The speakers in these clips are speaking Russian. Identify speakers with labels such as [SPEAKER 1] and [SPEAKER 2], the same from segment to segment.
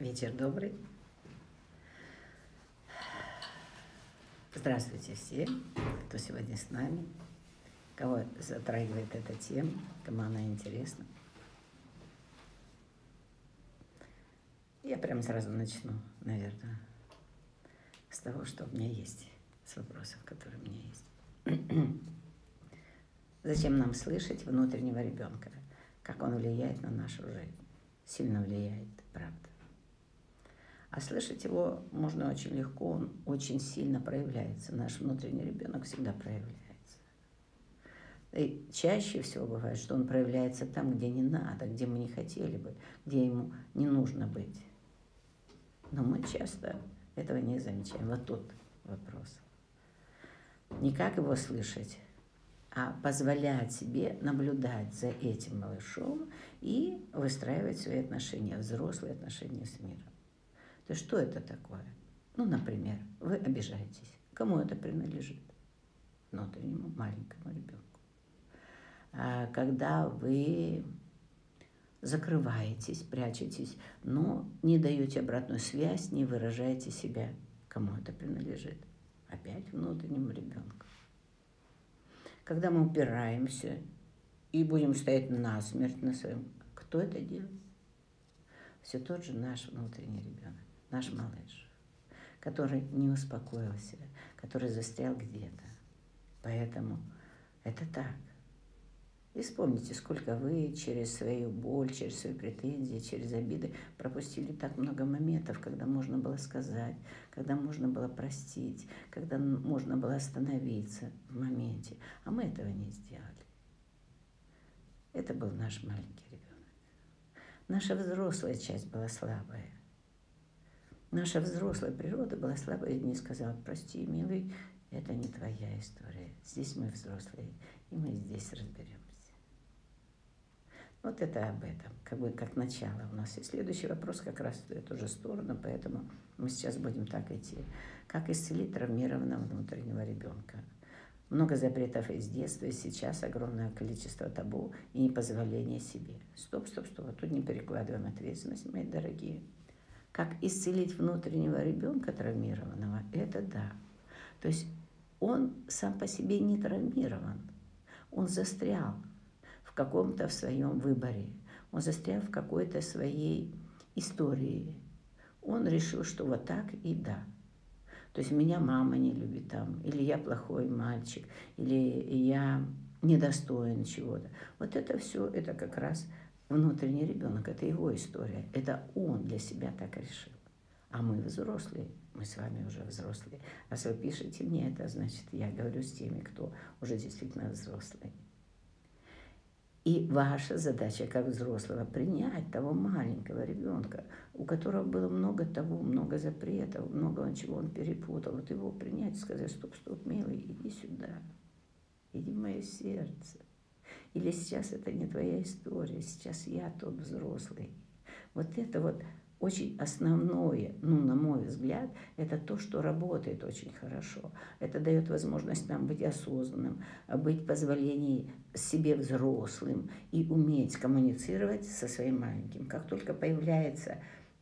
[SPEAKER 1] Вечер добрый. Здравствуйте все, кто сегодня с нами, кого затрагивает эта тема, кому она интересна. Я прямо сразу начну, наверное, с того, что у меня есть, с вопросов, которые у меня есть. Зачем нам слышать внутреннего ребенка? Как он влияет на нашу жизнь? Сильно влияет, правда. А слышать его можно очень легко, он очень сильно проявляется. Наш внутренний ребенок всегда проявляется. И чаще всего бывает, что он проявляется там, где не надо, где мы не хотели бы, где ему не нужно быть. Но мы часто этого не замечаем. Вот тут вопрос. Не как его слышать, а позволять себе наблюдать за этим малышом и выстраивать свои отношения, взрослые отношения с миром. То что это такое? Ну, например, вы обижаетесь. Кому это принадлежит? Внутреннему маленькому ребенку. А когда вы закрываетесь, прячетесь, но не даете обратную связь, не выражаете себя, кому это принадлежит? Опять внутреннему ребенку. Когда мы упираемся и будем стоять насмерть на своем, кто это делает? Все тот же наш внутренний ребенок наш малыш, который не успокоился, который застрял где-то. Поэтому это так. И вспомните, сколько вы через свою боль, через свои претензии, через обиды пропустили так много моментов, когда можно было сказать, когда можно было простить, когда можно было остановиться в моменте. А мы этого не сделали. Это был наш маленький ребенок. Наша взрослая часть была слабая. Наша взрослая природа была слабая и не сказала, прости, милый, это не твоя история. Здесь мы взрослые, и мы здесь разберемся. Вот это об этом, как бы как начало у нас. И следующий вопрос как раз в эту же сторону, поэтому мы сейчас будем так идти. Как исцелить травмированного внутреннего ребенка? Много запретов из детства, и сейчас огромное количество табу и непозволения себе. Стоп, стоп, стоп, тут не перекладываем ответственность, мои дорогие. Как исцелить внутреннего ребенка травмированного, это да. То есть он сам по себе не травмирован. Он застрял в каком-то в своем выборе. Он застрял в какой-то своей истории. Он решил, что вот так и да. То есть меня мама не любит там, или я плохой мальчик, или я недостоин чего-то. Вот это все, это как раз внутренний ребенок, это его история. Это он для себя так решил. А мы взрослые, мы с вами уже взрослые. Раз вы пишете мне это, значит, я говорю с теми, кто уже действительно взрослый. И ваша задача как взрослого принять того маленького ребенка, у которого было много того, много запретов, много чего он перепутал. Вот его принять, сказать, стоп, стоп, милый, иди сюда, иди в мое сердце. Или сейчас это не твоя история, сейчас я тот взрослый. Вот это вот очень основное, ну, на мой взгляд, это то, что работает очень хорошо. Это дает возможность нам быть осознанным, быть позволением себе взрослым и уметь коммуницировать со своим маленьким. Как только появляется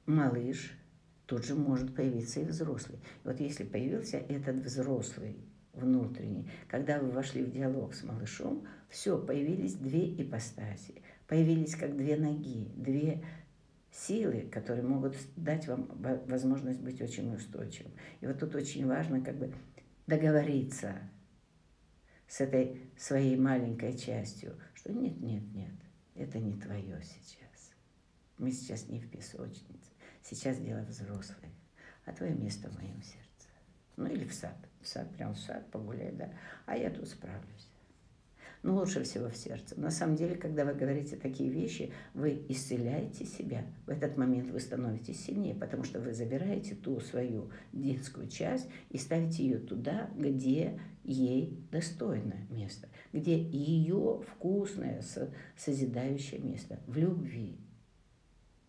[SPEAKER 1] малыш, тут же может появиться и взрослый. Вот если появился этот взрослый, внутренний, когда вы вошли в диалог с малышом, все, появились две ипостаси, появились как две ноги, две силы, которые могут дать вам возможность быть очень устойчивым. И вот тут очень важно как бы договориться с этой своей маленькой частью, что нет, нет, нет, это не твое сейчас. Мы сейчас не в песочнице, сейчас дело взрослое, а твое место в моем сердце. Ну или в сад, в сад, прям в сад погулять, да, а я тут справлюсь. Но лучше всего в сердце. На самом деле, когда вы говорите такие вещи, вы исцеляете себя. В этот момент вы становитесь сильнее, потому что вы забираете ту свою детскую часть и ставите ее туда, где ей достойное место, где ее вкусное, созидающее место, в любви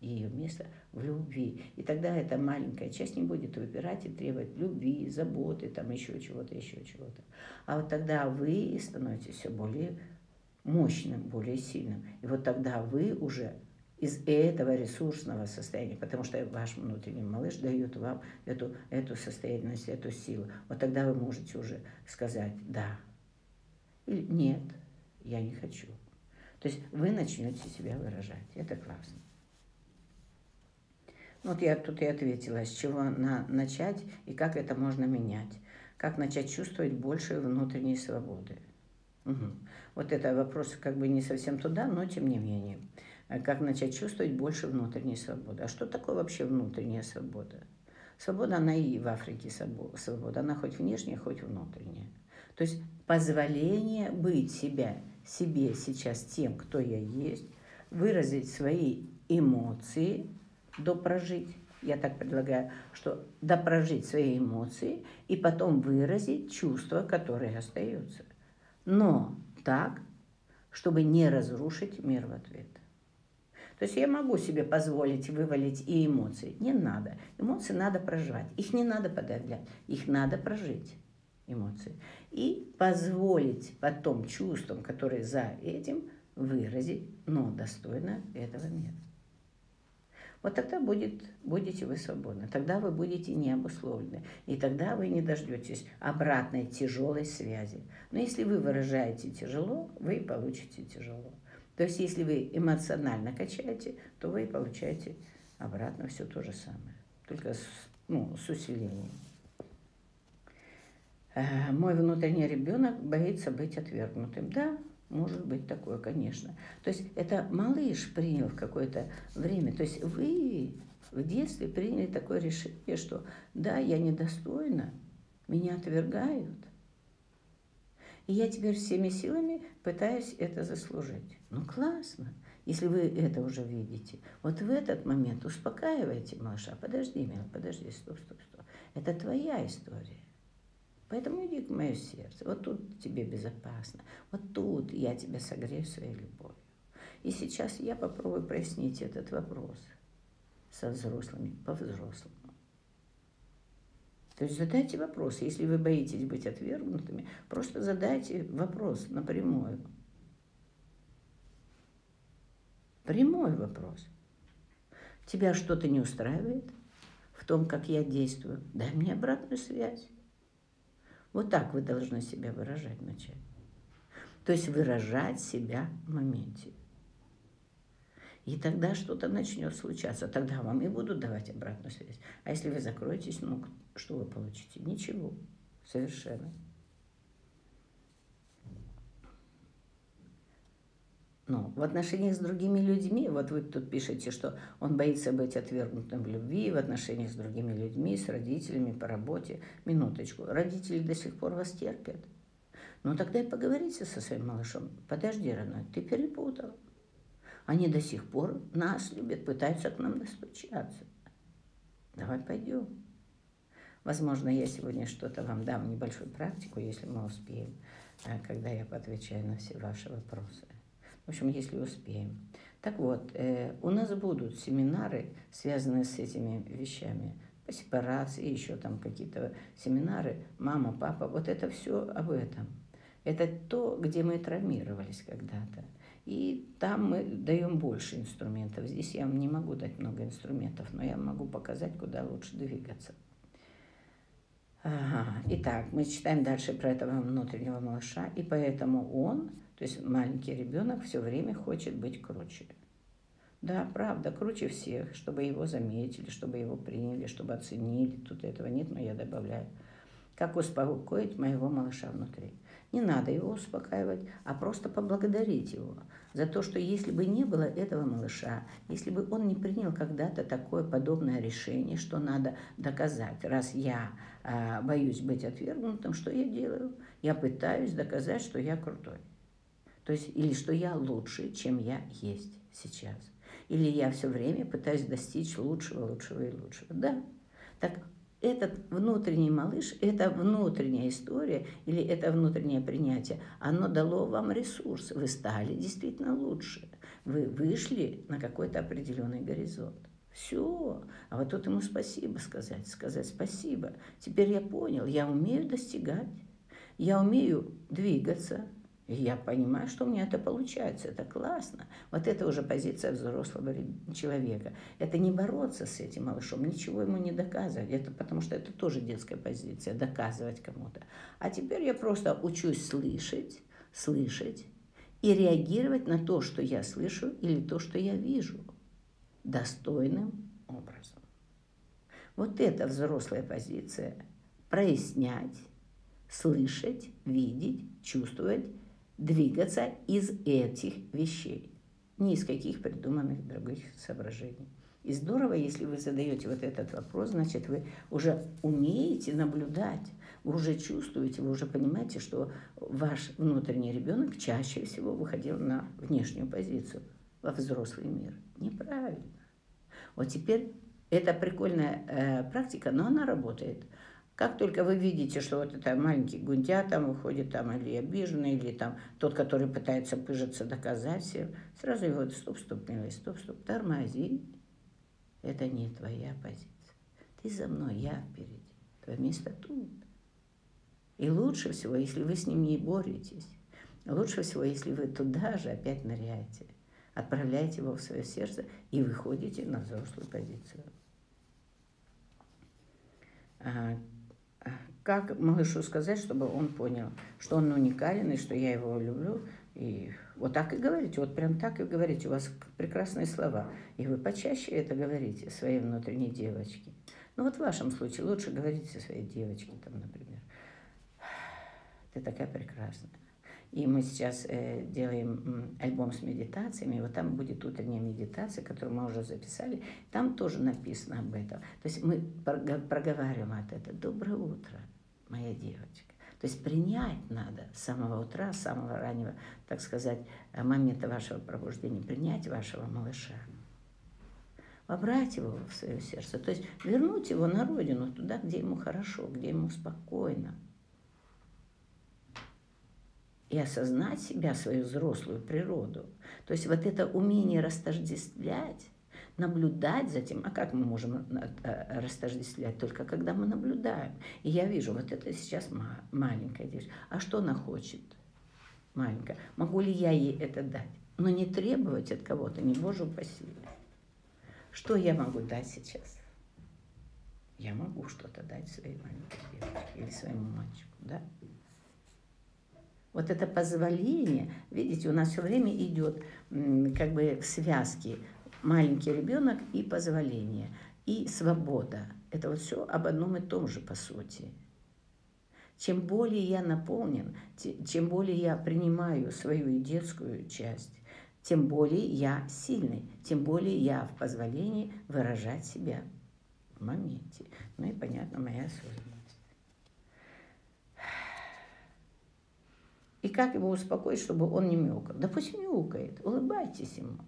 [SPEAKER 1] ее место в любви. И тогда эта маленькая часть не будет выбирать и требовать любви, заботы, там еще чего-то, еще чего-то. А вот тогда вы становитесь все более мощным, более сильным. И вот тогда вы уже из этого ресурсного состояния, потому что ваш внутренний малыш дает вам эту, эту состоятельность, эту силу. Вот тогда вы можете уже сказать «да» или «нет, я не хочу». То есть вы начнете себя выражать. Это классно. Вот я тут и ответила, с чего на, начать и как это можно менять. Как начать чувствовать больше внутренней свободы. Угу. Вот это вопрос как бы не совсем туда, но тем не менее. Э, как начать чувствовать больше внутренней свободы. А что такое вообще внутренняя свобода? Свобода, она и в Африке свобода. Она хоть внешняя, хоть внутренняя. То есть позволение быть себя, себе сейчас тем, кто я есть, выразить свои эмоции, допрожить. Я так предлагаю, что допрожить свои эмоции и потом выразить чувства, которые остаются. Но так, чтобы не разрушить мир в ответ. То есть я могу себе позволить вывалить и эмоции. Не надо. Эмоции надо проживать. Их не надо подавлять. Их надо прожить, эмоции. И позволить потом чувствам, которые за этим, выразить, но достойно этого мира. Вот тогда будет, будете вы свободны, тогда вы будете не обусловлены, и тогда вы не дождетесь обратной тяжелой связи. Но если вы выражаете тяжело, вы получите тяжело. То есть, если вы эмоционально качаете, то вы получаете обратно все то же самое, только с, ну, с усилением. Э, мой внутренний ребенок боится быть отвергнутым. Да, может быть такое, конечно. То есть это малыш принял в какое-то время. То есть вы в детстве приняли такое решение, что да, я недостойна, меня отвергают – и я теперь всеми силами пытаюсь это заслужить. Ну классно, если вы это уже видите. Вот в этот момент успокаивайте малыша. Подожди, милый, подожди, стоп, стоп, стоп. Это твоя история. Поэтому иди к мое сердце. Вот тут тебе безопасно. Вот тут я тебя согрею своей любовью. И сейчас я попробую прояснить этот вопрос со взрослыми, по-взрослому. То есть задайте вопрос. Если вы боитесь быть отвергнутыми, просто задайте вопрос напрямую. Прямой вопрос. Тебя что-то не устраивает в том, как я действую? Дай мне обратную связь. Вот так вы должны себя выражать вначале. То есть выражать себя в моменте. И тогда что-то начнет случаться. Тогда вам и будут давать обратную связь. А если вы закроетесь, ну, что вы получите? Ничего. Совершенно. Ну, в отношениях с другими людьми, вот вы тут пишете, что он боится быть отвергнутым в любви, в отношениях с другими людьми, с родителями, по работе. Минуточку. Родители до сих пор вас терпят. Ну, тогда и поговорите со своим малышом. Подожди, родной, ты перепутал. Они до сих пор нас любят, пытаются к нам достучаться. Давай пойдем. Возможно, я сегодня что-то вам дам, небольшую практику, если мы успеем, э, когда я поотвечаю на все ваши вопросы. В общем, если успеем. Так вот, э, у нас будут семинары, связанные с этими вещами, по сепарации, еще там какие-то семинары, мама, папа, вот это все об этом. Это то, где мы травмировались когда-то. И там мы даем больше инструментов. Здесь я вам не могу дать много инструментов, но я могу показать, куда лучше двигаться. Ага. Итак, мы читаем дальше про этого внутреннего малыша, и поэтому он, то есть маленький ребенок, все время хочет быть круче. Да, правда, круче всех, чтобы его заметили, чтобы его приняли, чтобы оценили. Тут этого нет, но я добавляю. Как успокоить моего малыша внутри? Не надо его успокаивать, а просто поблагодарить его за то, что если бы не было этого малыша, если бы он не принял когда-то такое подобное решение, что надо доказать, раз я э, боюсь быть отвергнутым, что я делаю? Я пытаюсь доказать, что я крутой. То есть, или что я лучше, чем я есть сейчас. Или я все время пытаюсь достичь лучшего, лучшего и лучшего. Да. Так этот внутренний малыш, это внутренняя история или это внутреннее принятие, оно дало вам ресурс. Вы стали действительно лучше. Вы вышли на какой-то определенный горизонт. Все. А вот тут ему спасибо сказать, сказать спасибо. Теперь я понял, я умею достигать, я умею двигаться, И я понимаю, что у меня это получается, это классно. Вот это уже позиция взрослого человека. Это не бороться с этим малышом, ничего ему не доказывать. Это потому что это тоже детская позиция, доказывать кому-то. А теперь я просто учусь слышать, слышать и реагировать на то, что я слышу или то, что я вижу, достойным образом. Вот это взрослая позиция. Прояснять, слышать, видеть, чувствовать двигаться из этих вещей, не из каких придуманных других соображений. И здорово, если вы задаете вот этот вопрос, значит, вы уже умеете наблюдать, вы уже чувствуете, вы уже понимаете, что ваш внутренний ребенок чаще всего выходил на внешнюю позицию, во взрослый мир. Неправильно. Вот теперь это прикольная э, практика, но она работает. Как только вы видите, что вот это маленький гундя там выходит, там, или обиженный, или там тот, который пытается пыжиться, доказать всем, сразу его стоп, стоп, милый, стоп, стоп, тормози. Это не твоя позиция. Ты за мной, я впереди. Твое место тут. И лучше всего, если вы с ним не боретесь, лучше всего, если вы туда же опять ныряете, отправляете его в свое сердце и выходите на взрослую позицию. Как малышу сказать, чтобы он понял, что он уникален и что я его люблю. И вот так и говорите, вот прям так и говорите. У вас прекрасные слова. И вы почаще это говорите своей внутренней девочке. Ну вот в вашем случае лучше говорите своей девочке, там, например. Ты такая прекрасная. И мы сейчас э, делаем альбом с медитациями, вот там будет утренняя медитация, которую мы уже записали. Там тоже написано об этом. То есть мы проговариваем от этого. Доброе утро, моя девочка. То есть принять надо с самого утра, с самого раннего, так сказать, момента вашего пробуждения, принять вашего малыша. Вобрать его в свое сердце. То есть вернуть его на родину, туда, где ему хорошо, где ему спокойно и осознать себя, свою взрослую природу. То есть вот это умение растождествлять, наблюдать за тем, а как мы можем э, растождествлять? Только когда мы наблюдаем. И я вижу, вот это сейчас маленькая девочка. А что она хочет? Маленькая. Могу ли я ей это дать? Но не требовать от кого-то, не боже упаси. Что я могу дать сейчас? Я могу что-то дать своей маленькой девочке или своему мальчику, да? Вот это позволение, видите, у нас все время идет как бы в связке маленький ребенок и позволение, и свобода. Это вот все об одном и том же, по сути. Чем более я наполнен, чем более я принимаю свою детскую часть, тем более я сильный, тем более я в позволении выражать себя в моменте. Ну и, понятно, моя осознанность. И как его успокоить, чтобы он не мяукал? Да пусть мяукает, улыбайтесь ему.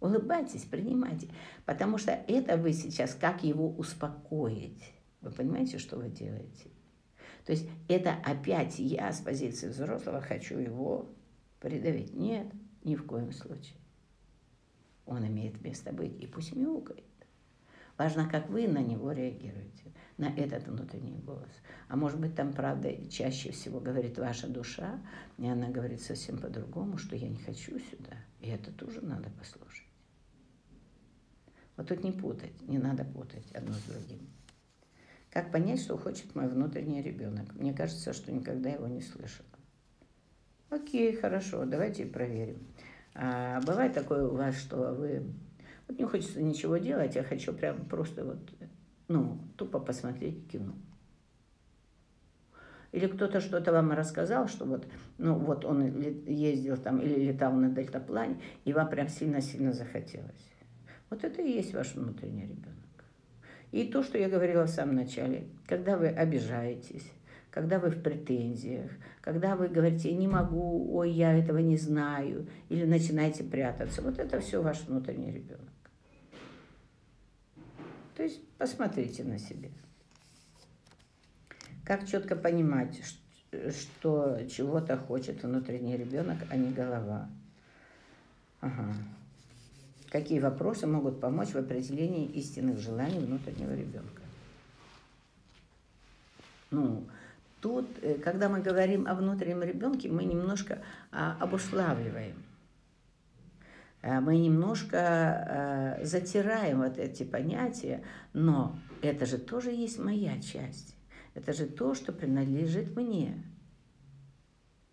[SPEAKER 1] Улыбайтесь, принимайте. Потому что это вы сейчас, как его успокоить? Вы понимаете, что вы делаете? То есть это опять я с позиции взрослого хочу его придавить. Нет, ни в коем случае. Он имеет место быть, и пусть мяукает. Важно, как вы на него реагируете, на этот внутренний голос. А может быть, там, правда, чаще всего говорит ваша душа, и она говорит совсем по-другому, что я не хочу сюда. И это тоже надо послушать. Вот тут не путать, не надо путать одно с другим. Как понять, что хочет мой внутренний ребенок? Мне кажется, что никогда его не слышала. Окей, хорошо, давайте проверим. А бывает такое у вас, что вы вот не хочется ничего делать, я хочу прям просто вот, ну, тупо посмотреть кино. Или кто-то что-то вам рассказал, что вот, ну, вот он ездил там или летал на дельтаплане, и вам прям сильно-сильно захотелось. Вот это и есть ваш внутренний ребенок. И то, что я говорила в самом начале, когда вы обижаетесь, когда вы в претензиях, когда вы говорите «не могу», «ой, я этого не знаю», или начинаете прятаться, вот это все ваш внутренний ребенок. То есть посмотрите на себя. Как четко понимать, что чего-то хочет внутренний ребенок, а не голова. Ага. Какие вопросы могут помочь в определении истинных желаний внутреннего ребенка? Ну, тут, э, когда мы говорим о внутреннем ребенке, мы немножко а, обуславливаем. А, мы немножко а, затираем вот эти понятия, но это же тоже есть моя часть. Это же то, что принадлежит мне.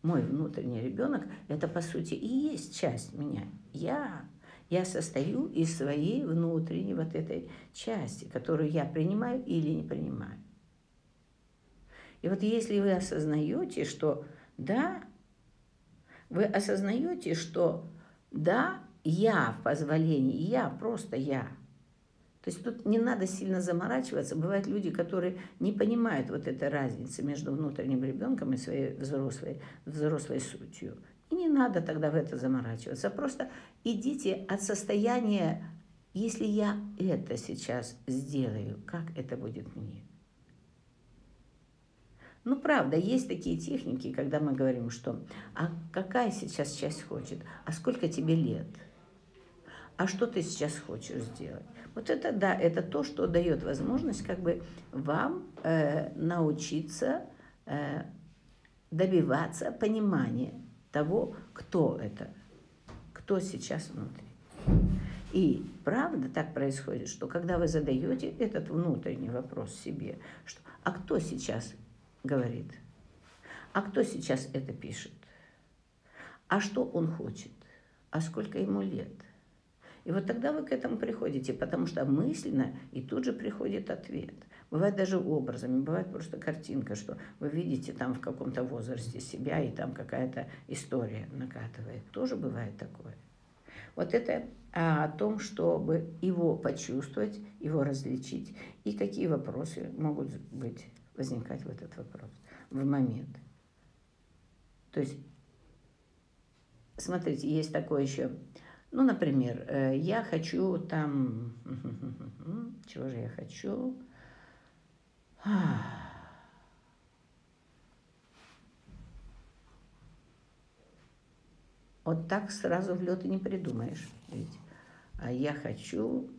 [SPEAKER 1] Мой внутренний ребенок – это, по сути, и есть часть меня. Я. Я состою из своей внутренней вот этой части, которую я принимаю или не принимаю. И вот если вы осознаете, что да, вы осознаете, что да, я в позволении, я, просто я. То есть тут не надо сильно заморачиваться. Бывают люди, которые не понимают вот этой разницы между внутренним ребенком и своей взрослой, взрослой сутью. И не надо тогда в это заморачиваться. Просто идите от состояния, если я это сейчас сделаю, как это будет мне. Ну, правда, есть такие техники, когда мы говорим, что а какая сейчас часть хочет, а сколько тебе лет, а что ты сейчас хочешь сделать. Вот это, да, это то, что дает возможность как бы вам э, научиться э, добиваться понимания того, кто это, кто сейчас внутри. И правда так происходит, что когда вы задаете этот внутренний вопрос себе, что а кто сейчас говорит. А кто сейчас это пишет? А что он хочет? А сколько ему лет? И вот тогда вы к этому приходите, потому что мысленно и тут же приходит ответ. Бывает даже образами, бывает просто картинка, что вы видите там в каком-то возрасте себя, и там какая-то история накатывает. Тоже бывает такое. Вот это а, о том, чтобы его почувствовать, его различить, и какие вопросы могут быть возникать в этот вопрос, в момент. То есть, смотрите, есть такое еще, ну, например, э, я хочу там, чего же я хочу? Вот так сразу в лед и не придумаешь. Ведь. А я хочу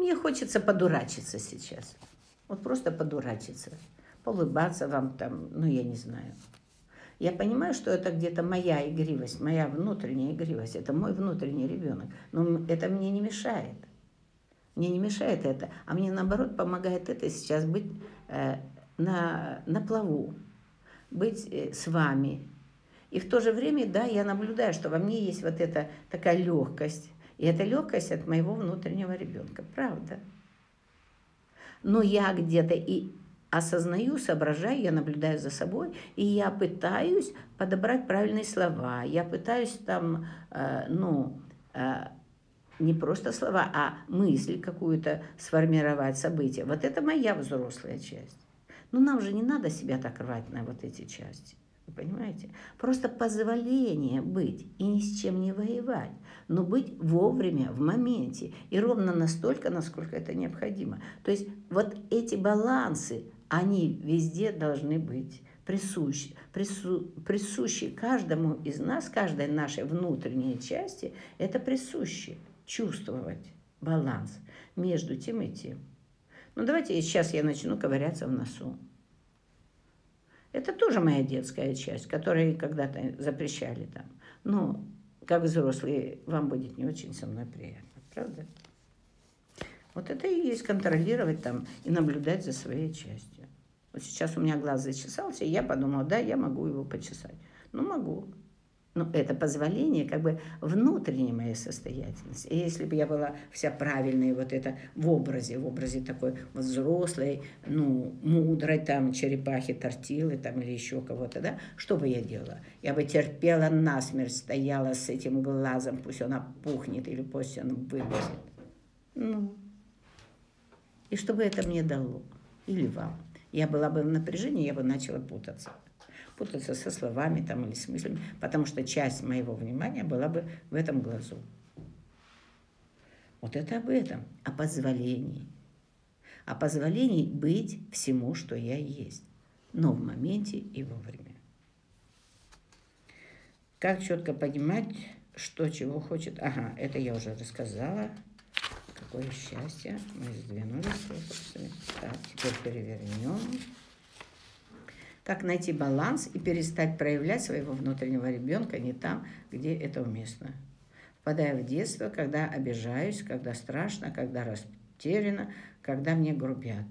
[SPEAKER 1] мне хочется подурачиться сейчас. Вот просто подурачиться. Улыбаться вам там, ну, я не знаю. Я понимаю, что это где-то моя игривость, моя внутренняя игривость. Это мой внутренний ребенок. Но это мне не мешает. Мне не мешает это. А мне, наоборот, помогает это сейчас быть э, на, на плаву, быть э, с вами. И в то же время, да, я наблюдаю, что во мне есть вот эта такая легкость, и это легкость от моего внутреннего ребенка, правда. Но я где-то и осознаю, соображаю, я наблюдаю за собой, и я пытаюсь подобрать правильные слова. Я пытаюсь там, э, ну, э, не просто слова, а мысль какую-то сформировать, событие. Вот это моя взрослая часть. Но нам же не надо себя так рвать на вот эти части. Вы понимаете? Просто позволение быть и ни с чем не воевать, но быть вовремя, в моменте, и ровно настолько, насколько это необходимо. То есть вот эти балансы, они везде должны быть присущи, прису, присущи каждому из нас, каждой нашей внутренней части, это присуще чувствовать баланс между тем и тем. Ну давайте сейчас я начну ковыряться в носу. Это тоже моя детская часть, которую когда-то запрещали там. Но как взрослые вам будет не очень со мной приятно, правда? Вот это и есть контролировать там и наблюдать за своей частью. Вот сейчас у меня глаз зачесался, и я подумала, да, я могу его почесать. Ну, могу ну, это позволение как бы внутренней моей состоятельности. И если бы я была вся правильная вот это в образе, в образе такой вот взрослой, ну, мудрой там черепахи, тортилы там или еще кого-то, да, что бы я делала? Я бы терпела насмерть, стояла с этим глазом, пусть он опухнет или пусть он вылезет. Ну, и что бы это мне дало? Или вам? Я была бы в напряжении, я бы начала путаться путаться со словами там, или с мыслями, потому что часть моего внимания была бы в этом глазу. Вот это об этом, о позволении. О позволении быть всему, что я есть, но в моменте и вовремя. Как четко понимать, что чего хочет? Ага, это я уже рассказала. Такое счастье. Мы сдвинули фокусами. Так, теперь перевернем. Как найти баланс и перестать проявлять своего внутреннего ребенка не там, где это уместно. Впадая в детство, когда обижаюсь, когда страшно, когда растеряна, когда мне грубят.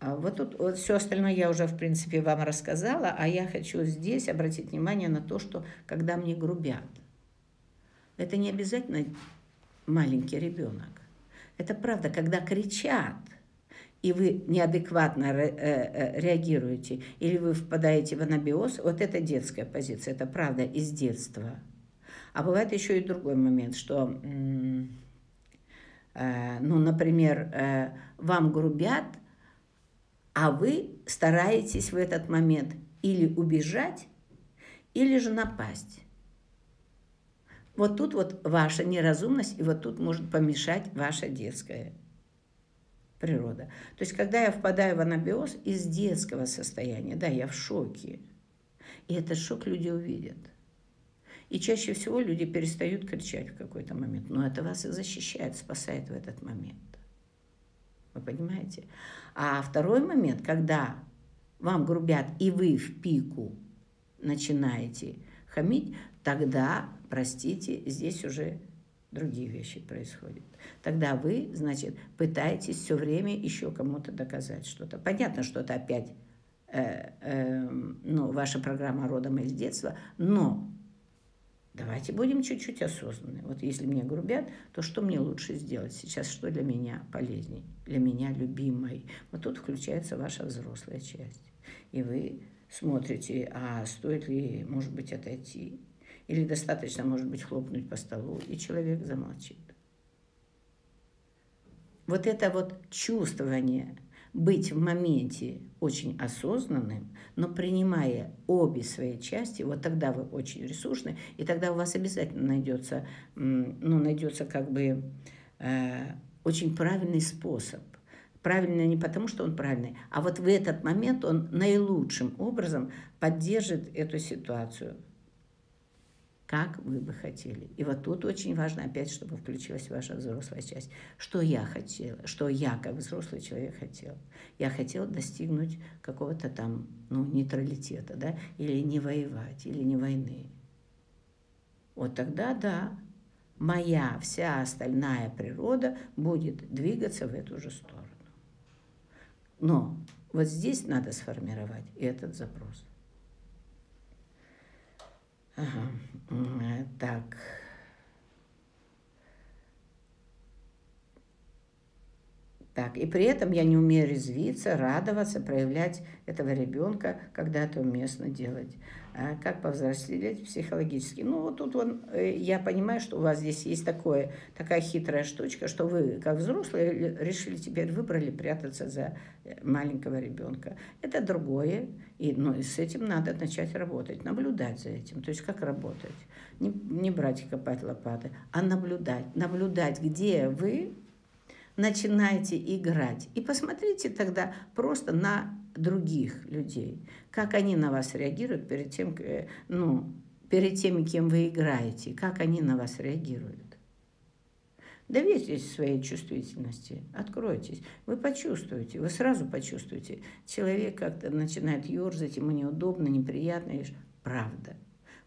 [SPEAKER 1] А вот тут вот все остальное я уже, в принципе, вам рассказала, а я хочу здесь обратить внимание на то, что когда мне грубят, это не обязательно маленький ребенок. Это правда, когда кричат, и вы неадекватно э, э, реагируете, или вы впадаете в анабиоз, вот это детская позиция, это правда из детства. А бывает еще и другой момент, что, э, ну, например, вам грубят, а вы стараетесь в этот момент или убежать, или же напасть. Вот тут вот ваша неразумность, и вот тут может помешать ваша детская природа. То есть, когда я впадаю в анабиоз из детского состояния, да, я в шоке, и этот шок люди увидят. И чаще всего люди перестают кричать в какой-то момент. Но это вас и защищает, спасает в этот момент. Вы понимаете? А второй момент, когда вам грубят, и вы в пику начинаете хамить, тогда, простите, здесь уже другие вещи происходят. Тогда вы, значит, пытаетесь все время еще кому-то доказать что-то. Понятно, что это опять э, э, ну, ваша программа родом из детства, но давайте будем чуть-чуть осознанны. Вот если мне грубят, то что мне лучше сделать сейчас, что для меня полезней, для меня любимой? Вот тут включается ваша взрослая часть. И вы смотрите, а стоит ли, может быть, отойти, или достаточно, может быть, хлопнуть по столу, и человек замолчит. Вот это вот чувствование быть в моменте очень осознанным, но принимая обе свои части, вот тогда вы очень ресурсны, и тогда у вас обязательно найдется, ну, найдется как бы э, очень правильный способ. Правильно не потому, что он правильный, а вот в этот момент он наилучшим образом поддержит эту ситуацию – как вы бы хотели. И вот тут очень важно опять, чтобы включилась ваша взрослая часть. Что я хотела, что я как взрослый человек хотел. Я хотела достигнуть какого-то там ну, нейтралитета, да, или не воевать, или не войны. Вот тогда, да, моя вся остальная природа будет двигаться в эту же сторону. Но вот здесь надо сформировать этот запрос. Ага. Так. Так, и при этом я не умею резвиться, радоваться, проявлять этого ребенка, когда это уместно делать. А как повзрослеть психологически? Ну, вот тут он, э, я понимаю, что у вас здесь есть такое, такая хитрая штучка, что вы, как взрослые, решили теперь выбрали прятаться за э, маленького ребенка. Это другое, и, ну, и с этим надо начать работать, наблюдать за этим. То есть как работать? Не, не брать и копать лопаты, а наблюдать. Наблюдать, где вы начинаете играть. И посмотрите тогда просто на других людей, как они на вас реагируют перед тем, э, ну, перед теми, кем вы играете, как они на вас реагируют. Доверьтесь своей чувствительности, откройтесь. Вы почувствуете, вы сразу почувствуете. Человек как-то начинает ерзать, ему неудобно, неприятно. Правда.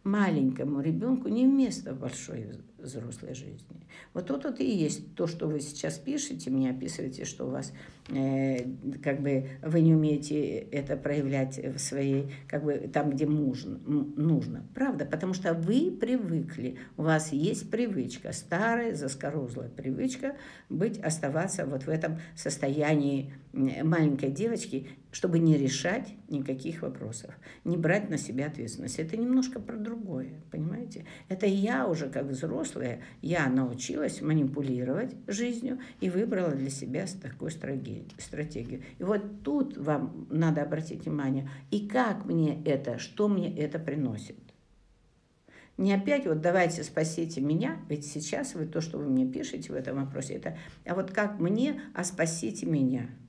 [SPEAKER 1] Маленькому ребенку не место в большой взрослой жизни. Вот тут вот и есть то, что вы сейчас пишете, мне описываете, что у вас э, как бы вы не умеете это проявлять в своей, как бы там, где нужно, нужно. Правда, потому что вы привыкли, у вас есть привычка, старая, заскорузлая привычка быть, оставаться вот в этом состоянии маленькой девочки, чтобы не решать никаких вопросов, не брать на себя ответственность. Это немножко про другое, понимаете? Это я уже как взрослая, я научилась манипулировать жизнью и выбрала для себя такую стратегию. И вот тут вам надо обратить внимание, и как мне это, что мне это приносит. Не опять вот давайте спасите меня, ведь сейчас вы то, что вы мне пишете в этом вопросе, это, а вот как мне, а спасите меня –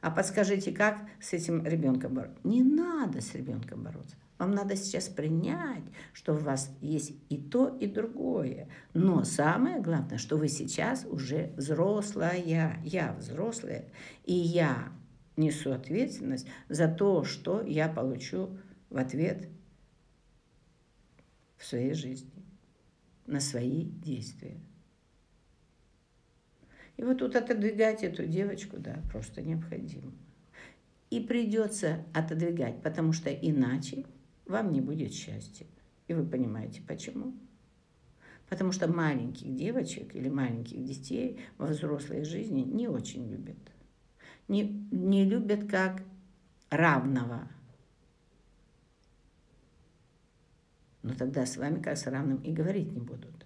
[SPEAKER 1] А подскажите, как с этим ребенком бороться? Не надо с ребенком бороться. Вам надо сейчас принять, что у вас есть и то, и другое. Но самое главное, что вы сейчас уже взрослая. Я взрослая, и я несу ответственность за то, что я получу в ответ в своей жизни, на свои действия. И вот тут отодвигать эту девочку, да, просто необходимо. И придется отодвигать, потому что иначе вам не будет счастья. И вы понимаете, почему? Потому что маленьких девочек или маленьких детей во взрослой жизни не очень любят. Не, не любят как равного. Но тогда с вами как с равным и говорить не будут.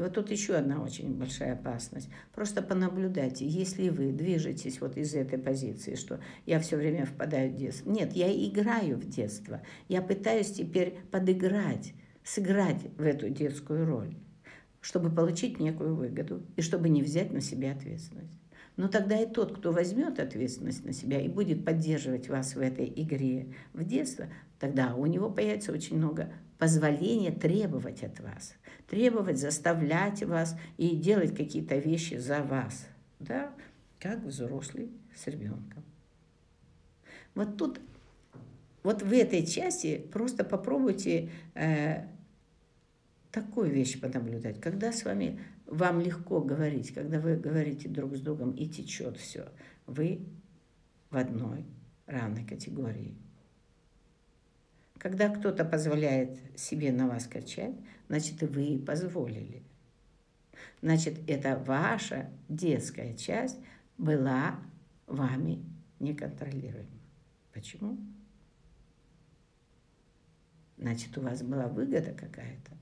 [SPEAKER 1] И вот тут еще одна очень большая опасность. Просто понаблюдайте, если вы движетесь вот из этой позиции, что я все время впадаю в детство. Нет, я играю в детство. Я пытаюсь теперь подыграть, сыграть в эту детскую роль, чтобы получить некую выгоду и чтобы не взять на себя ответственность. Но тогда и тот, кто возьмет ответственность на себя и будет поддерживать вас в этой игре в детство, тогда у него появится очень много позволения требовать от вас требовать, заставлять вас и делать какие-то вещи за вас, да, как взрослый с ребенком. Вот тут, вот в этой части просто попробуйте э, такую вещь понаблюдать, когда с вами вам легко говорить, когда вы говорите друг с другом и течет все, вы в одной равной категории. Когда кто-то позволяет себе на вас качать, значит, вы позволили. Значит, это ваша детская часть была вами неконтролируема. Почему? Значит, у вас была выгода какая-то,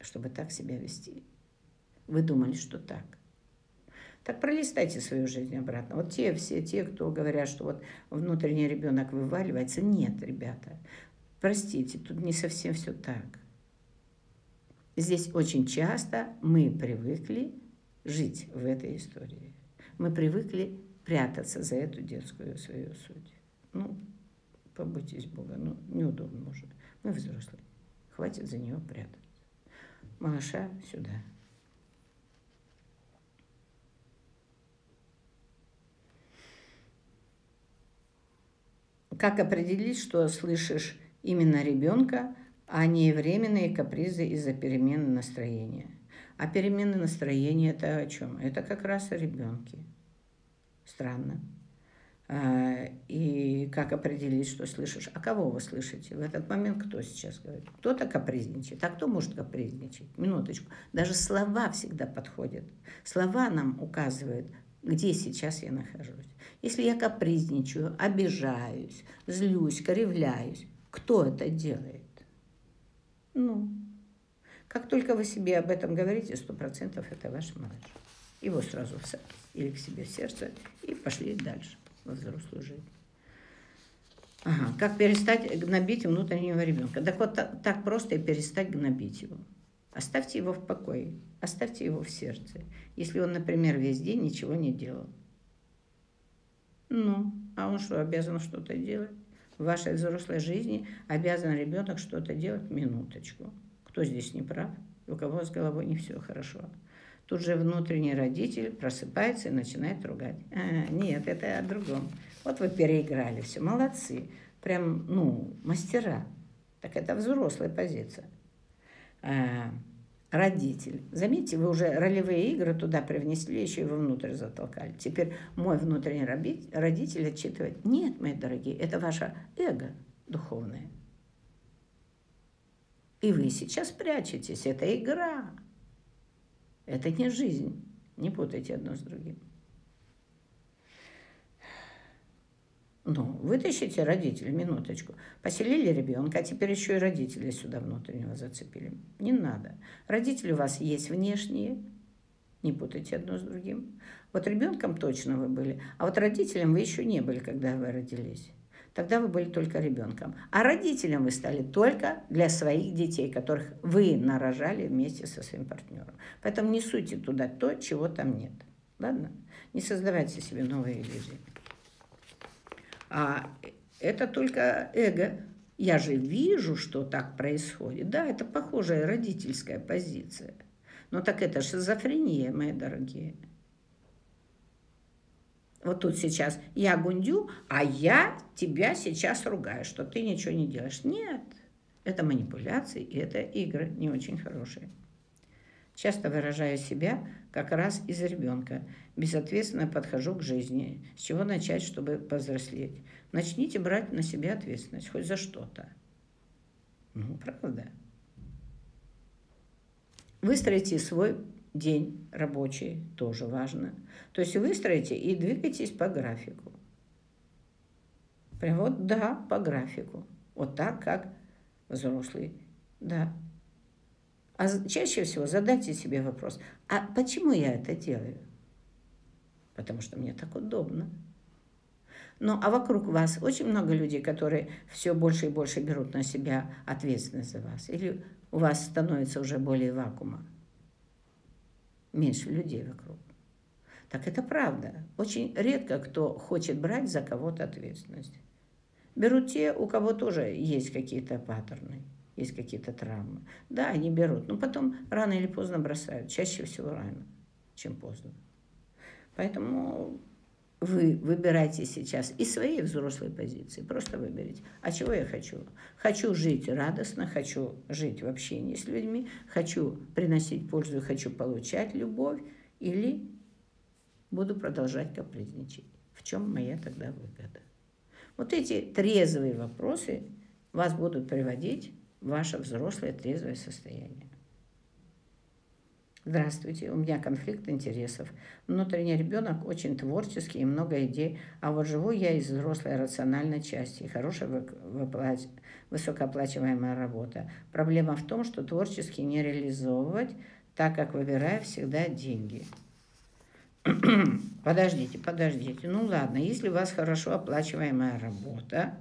[SPEAKER 1] чтобы так себя вести. Вы думали, что так. Так пролистайте свою жизнь обратно. Вот те все, те, кто говорят, что вот внутренний ребенок вываливается. Нет, ребята, простите, тут не совсем все так. Здесь очень часто мы привыкли жить в этой истории. Мы привыкли прятаться за эту детскую свою суть. Ну, побойтесь Бога, ну, неудобно уже. Мы взрослые. Хватит за нее прятаться. Малыша сюда. Как определить, что слышишь именно ребенка, а не временные капризы из-за перемены настроения. А перемены настроения это о чем? Это как раз о ребенке. Странно. А, и как определить, что слышишь? А кого вы слышите? В этот момент кто сейчас говорит? Кто-то капризничает. А кто может капризничать? Минуточку. Даже слова всегда подходят. Слова нам указывают, где сейчас я нахожусь. Если я капризничаю, обижаюсь, злюсь, кривляюсь, кто это делает? Ну, как только вы себе об этом говорите, сто процентов это ваш малыш. Его сразу в сад или к себе в сердце и пошли дальше во взрослую жизнь. Ага, как перестать гнобить внутреннего ребенка? Так вот, так, просто и перестать гнобить его. Оставьте его в покое, оставьте его в сердце. Если он, например, весь день ничего не делал. Ну, а он что, обязан что-то делать? В вашей взрослой жизни обязан ребенок что-то делать минуточку. Кто здесь не прав? У кого с головой не все хорошо. Тут же внутренний родитель просыпается и начинает ругать. А, нет, это о другом. Вот вы переиграли все, молодцы. Прям, ну, мастера. Так это взрослая позиция. А, родитель. Заметьте, вы уже ролевые игры туда привнесли, еще и внутрь затолкали. Теперь мой внутренний родитель отчитывает. Нет, мои дорогие, это ваше эго духовное. И вы сейчас прячетесь. Это игра. Это не жизнь. Не путайте одно с другим. Ну, вытащите родителей, минуточку. Поселили ребенка, а теперь еще и родители сюда внутреннего зацепили. Не надо. Родители у вас есть внешние, не путайте одно с другим. Вот ребенком точно вы были, а вот родителям вы еще не были, когда вы родились. Тогда вы были только ребенком. А родителям вы стали только для своих детей, которых вы нарожали вместе со своим партнером. Поэтому не суйте туда то, чего там нет. Ладно? Не создавайте себе новые иллюзии. А это только эго. Я же вижу, что так происходит. Да, это похожая родительская позиция. Но так это шизофрения, мои дорогие. Вот тут сейчас я гундю, а я тебя сейчас ругаю, что ты ничего не делаешь. Нет, это манипуляции, и это игры не очень хорошие. Часто выражаю себя как раз из ребенка. Безответственно подхожу к жизни. С чего начать, чтобы повзрослеть? Начните брать на себя ответственность, хоть за что-то. Ну, правда. Выстроите свой день рабочий, тоже важно. То есть выстроите и двигайтесь по графику. Прям вот, да, по графику. Вот так, как взрослый. Да. А чаще всего задайте себе вопрос, а почему я это делаю? Потому что мне так удобно. Ну, а вокруг вас очень много людей, которые все больше и больше берут на себя ответственность за вас. Или у вас становится уже более вакуума. Меньше людей вокруг. Так это правда. Очень редко кто хочет брать за кого-то ответственность. Берут те, у кого тоже есть какие-то паттерны, есть какие-то травмы. Да, они берут, но потом рано или поздно бросают. Чаще всего рано, чем поздно. Поэтому вы выбирайте сейчас из своей взрослой позиции. Просто выберите. А чего я хочу? Хочу жить радостно, хочу жить в общении с людьми, хочу приносить пользу, хочу получать любовь или буду продолжать капризничать. В чем моя тогда выгода? Вот эти трезвые вопросы вас будут приводить ваше взрослое трезвое состояние. Здравствуйте, у меня конфликт интересов. Внутренний ребенок очень творческий и много идей, а вот живу я из взрослой рациональной части. Хорошая выплач... высокооплачиваемая работа. Проблема в том, что творчески не реализовывать, так как выбираю всегда деньги. подождите, подождите. Ну ладно, если у вас хорошо оплачиваемая работа,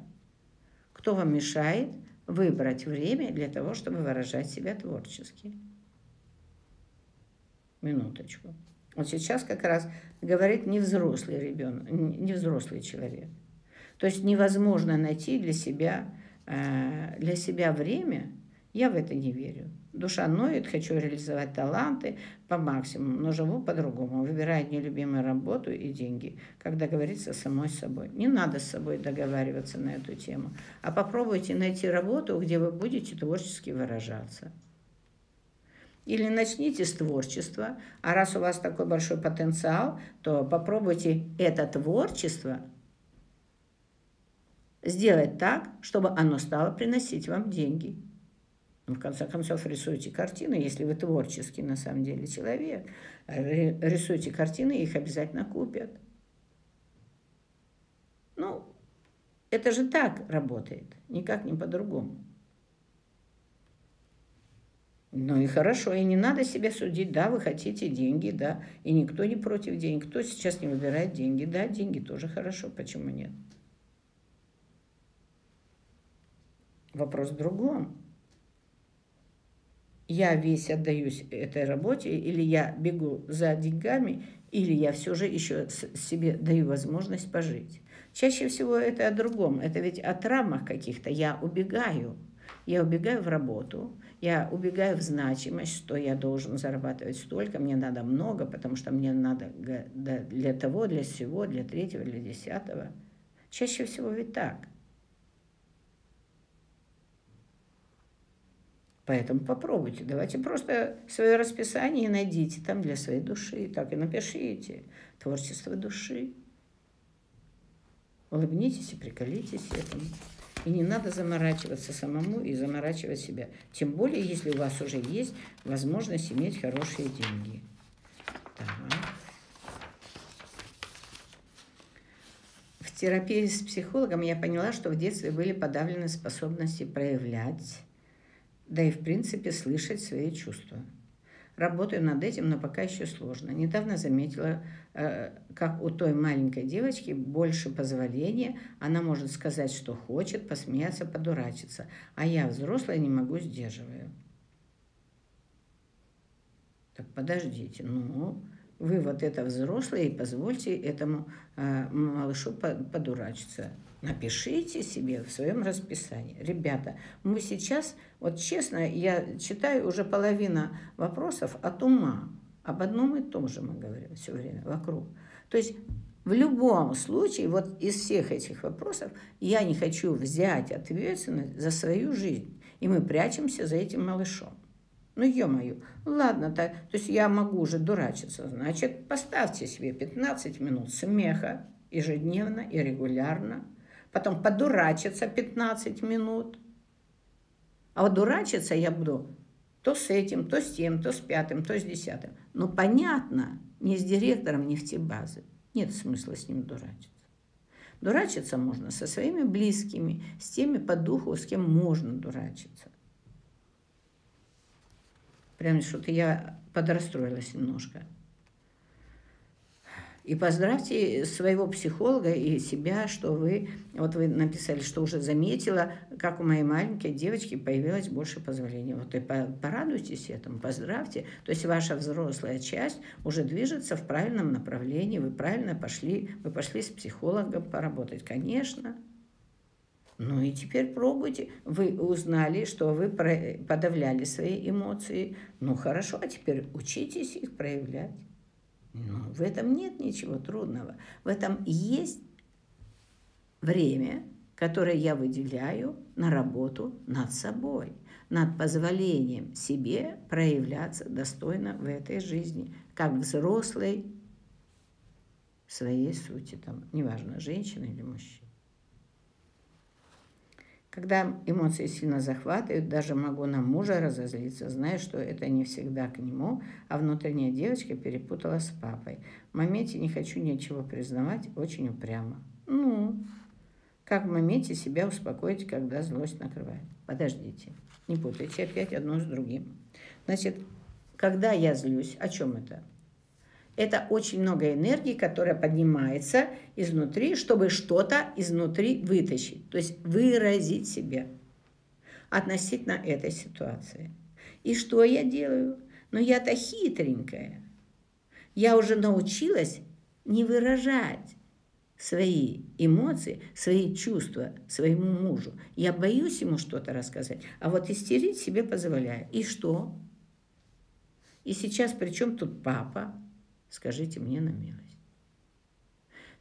[SPEAKER 1] кто вам мешает выбрать время для того, чтобы выражать себя творчески? Минуточку. Вот сейчас как раз говорит не взрослый ребенок, не взрослый человек. То есть невозможно найти для себя, э, для себя время, я в это не верю. Душа ноет, хочу реализовать таланты по максимуму, но живу по-другому. Выбираю нелюбимую работу и деньги, когда говорится самой собой. Не надо с собой договариваться на эту тему, а попробуйте найти работу, где вы будете творчески выражаться. Или начните с творчества, а раз у вас такой большой потенциал, то попробуйте это творчество сделать так, чтобы оно стало приносить вам деньги. Ну, в конце концов, рисуйте картины, если вы творческий на самом деле человек. Рисуйте картины, их обязательно купят. Ну, это же так работает, никак не по-другому. Ну и хорошо, и не надо себя судить, да, вы хотите деньги, да, и никто не против денег. Кто сейчас не выбирает деньги? Да, деньги тоже хорошо, почему нет? Вопрос в другом я весь отдаюсь этой работе, или я бегу за деньгами, или я все же еще себе даю возможность пожить. Чаще всего это о другом. Это ведь о травмах каких-то. Я убегаю. Я убегаю в работу, я убегаю в значимость, что я должен зарабатывать столько, мне надо много, потому что мне надо для того, для всего, для третьего, для десятого. Чаще всего ведь так – Поэтому попробуйте. Давайте просто свое расписание найдите там для своей души. Так и напишите. Творчество души. Улыбнитесь и приколитесь этому. И не надо заморачиваться самому и заморачивать себя. Тем более, если у вас уже есть возможность иметь хорошие деньги. Так. В терапии с психологом я поняла, что в детстве были подавлены способности проявлять да и в принципе слышать свои чувства. Работаю над этим, но пока еще сложно. Недавно заметила, э, как у той маленькой девочки больше позволения, она может сказать, что хочет, посмеяться, подурачиться, а я, взрослая, не могу сдерживаю. Так подождите, ну, Вы вот это взрослые, и позвольте этому э, малышу подурачиться. Напишите себе в своем расписании. Ребята, мы сейчас, вот честно, я читаю уже половина вопросов от ума. Об одном и том же мы говорим все время вокруг. То есть в любом случае, вот из всех этих вопросов, я не хочу взять ответственность за свою жизнь. И мы прячемся за этим малышом. Ну, ё-моё, ладно, то, то есть я могу уже дурачиться. Значит, поставьте себе 15 минут смеха ежедневно и регулярно. Потом подурачиться 15 минут. А вот дурачиться я буду то с этим, то с тем, то с пятым, то с десятым. Ну, понятно, не с директором нефтебазы. Нет смысла с ним дурачиться. Дурачиться можно со своими близкими, с теми по духу, с кем можно дурачиться. Прям что-то я подрастроилась немножко. И поздравьте своего психолога и себя, что вы, вот вы написали, что уже заметила, как у моей маленькой девочки появилось больше позволения. Вот и порадуйтесь этому, поздравьте. То есть ваша взрослая часть уже движется в правильном направлении, вы правильно пошли, вы пошли с психологом поработать, конечно. Ну и теперь пробуйте. Вы узнали, что вы подавляли свои эмоции. Ну хорошо, а теперь учитесь их проявлять. Ну, в этом нет ничего трудного. В этом есть время, которое я выделяю на работу над собой, над позволением себе проявляться достойно в этой жизни, как взрослой своей сути, там, неважно, женщина или мужчина. Когда эмоции сильно захватывают, даже могу на мужа разозлиться, зная, что это не всегда к нему, а внутренняя девочка перепутала с папой. В моменте не хочу ничего признавать, очень упрямо. Ну, как в моменте себя успокоить, когда злость накрывает? Подождите, не путайте опять одно с другим. Значит, когда я злюсь, о чем это? Это очень много энергии, которая поднимается изнутри, чтобы что-то изнутри вытащить, то есть выразить себя относительно этой ситуации. И что я делаю? Ну, я-то хитренькая. Я уже научилась не выражать свои эмоции, свои чувства своему мужу. Я боюсь ему что-то рассказать, а вот истерить себе позволяю. И что? И сейчас при чем тут папа? Скажите мне на милость.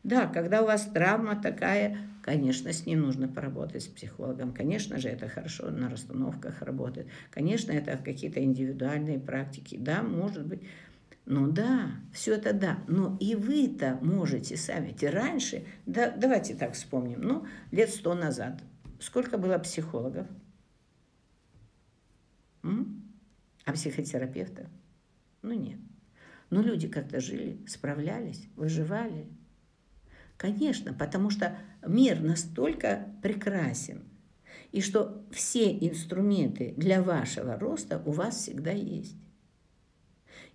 [SPEAKER 1] Да, когда у вас травма такая, конечно, с ней нужно поработать с психологом. Конечно же, это хорошо на расстановках работает. Конечно, это какие-то индивидуальные практики. Да, может быть. Ну да, все это да. Но и вы-то можете сами. Ведь раньше, да, давайте так вспомним, ну, лет сто назад, сколько было психологов? М? А психотерапевтов? Ну нет. Но люди как-то жили, справлялись, выживали. Конечно, потому что мир настолько прекрасен, и что все инструменты для вашего роста у вас всегда есть.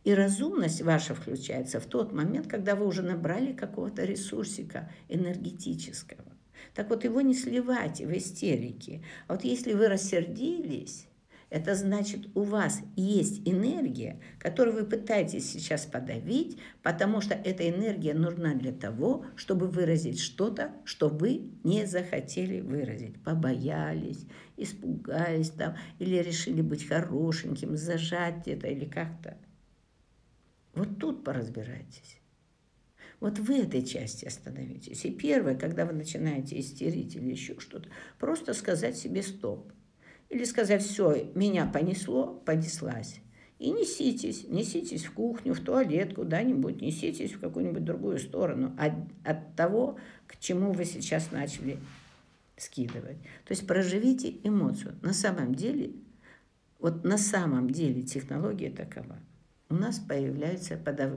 [SPEAKER 1] И разумность ваша включается в тот момент, когда вы уже набрали какого-то ресурсика энергетического. Так вот, его не сливайте в истерике. А вот если вы рассердились, это значит, у вас есть энергия, которую вы пытаетесь сейчас подавить, потому что эта энергия нужна для того, чтобы выразить что-то, что вы не захотели выразить. Побоялись, испугались там, или решили быть хорошеньким, зажать это или как-то. Вот тут поразбирайтесь. Вот в этой части остановитесь. И первое, когда вы начинаете истерить или еще что-то, просто сказать себе «стоп». Или сказать, все, меня понесло, понеслась. И неситесь, неситесь в кухню, в туалет, куда-нибудь, неситесь в какую-нибудь другую сторону от, от того, к чему вы сейчас начали скидывать. То есть проживите эмоцию. На самом деле, вот на самом деле технология такова. У нас появляются подав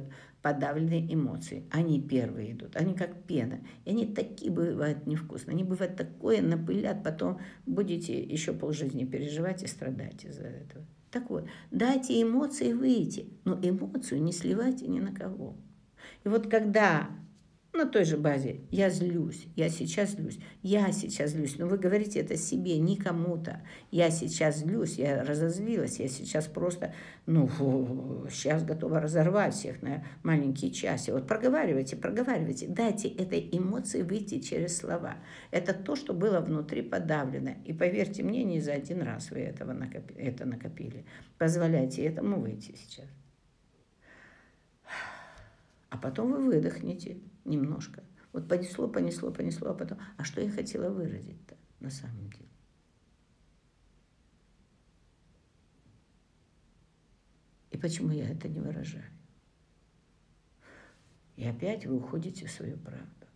[SPEAKER 1] подавленные эмоции. Они первые идут, они как пена. И они такие бывают невкусные. Они бывают такое напылят, потом будете еще полжизни переживать и страдать из-за этого. Так вот, дайте эмоции выйти, но эмоцию не сливайте ни на кого. И вот когда, на той же базе. Я злюсь, я сейчас злюсь, я сейчас злюсь. Но вы говорите это себе, не кому-то. Я сейчас злюсь, я разозлилась, я сейчас просто, ну, сейчас готова разорвать всех на маленькие части. Вот проговаривайте, проговаривайте, дайте этой эмоции выйти через слова. Это то, что было внутри подавлено. И поверьте мне, не за один раз вы этого накопили, это накопили. Позволяйте этому выйти сейчас. А потом вы выдохнете немножко. Вот понесло, понесло, понесло, а потом... А что я хотела выразить-то на самом деле? И почему я это не выражаю? И опять вы уходите в свою правду.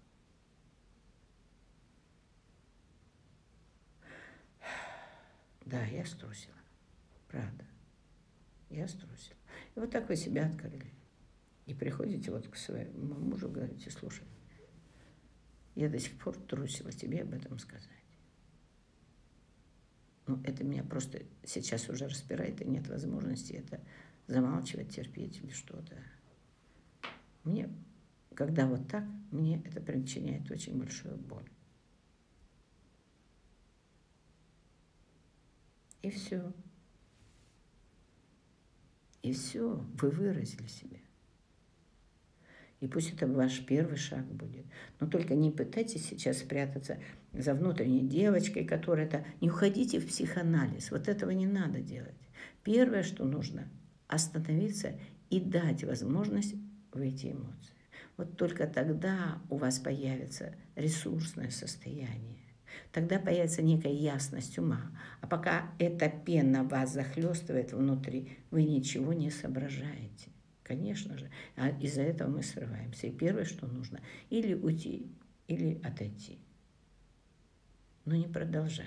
[SPEAKER 1] Да, я струсила. Правда. Я струсила. И вот так вы себя открыли. И приходите вот к своему мужу, говорите, слушай, я до сих пор трусила тебе об этом сказать. Ну, это меня просто сейчас уже распирает, и нет возможности это замалчивать, терпеть или что-то. Мне, когда вот так, мне это причиняет очень большую боль. И все. И все, вы выразили себя. И пусть это ваш первый шаг будет. Но только не пытайтесь сейчас спрятаться за внутренней девочкой, которая это... Не уходите в психоанализ. Вот этого не надо делать. Первое, что нужно, остановиться и дать возможность в эти эмоции. Вот только тогда у вас появится ресурсное состояние. Тогда появится некая ясность ума. А пока эта пена вас захлестывает внутри, вы ничего не соображаете. Конечно же. А из-за этого мы срываемся. И первое, что нужно, или уйти, или отойти. Но не продолжать.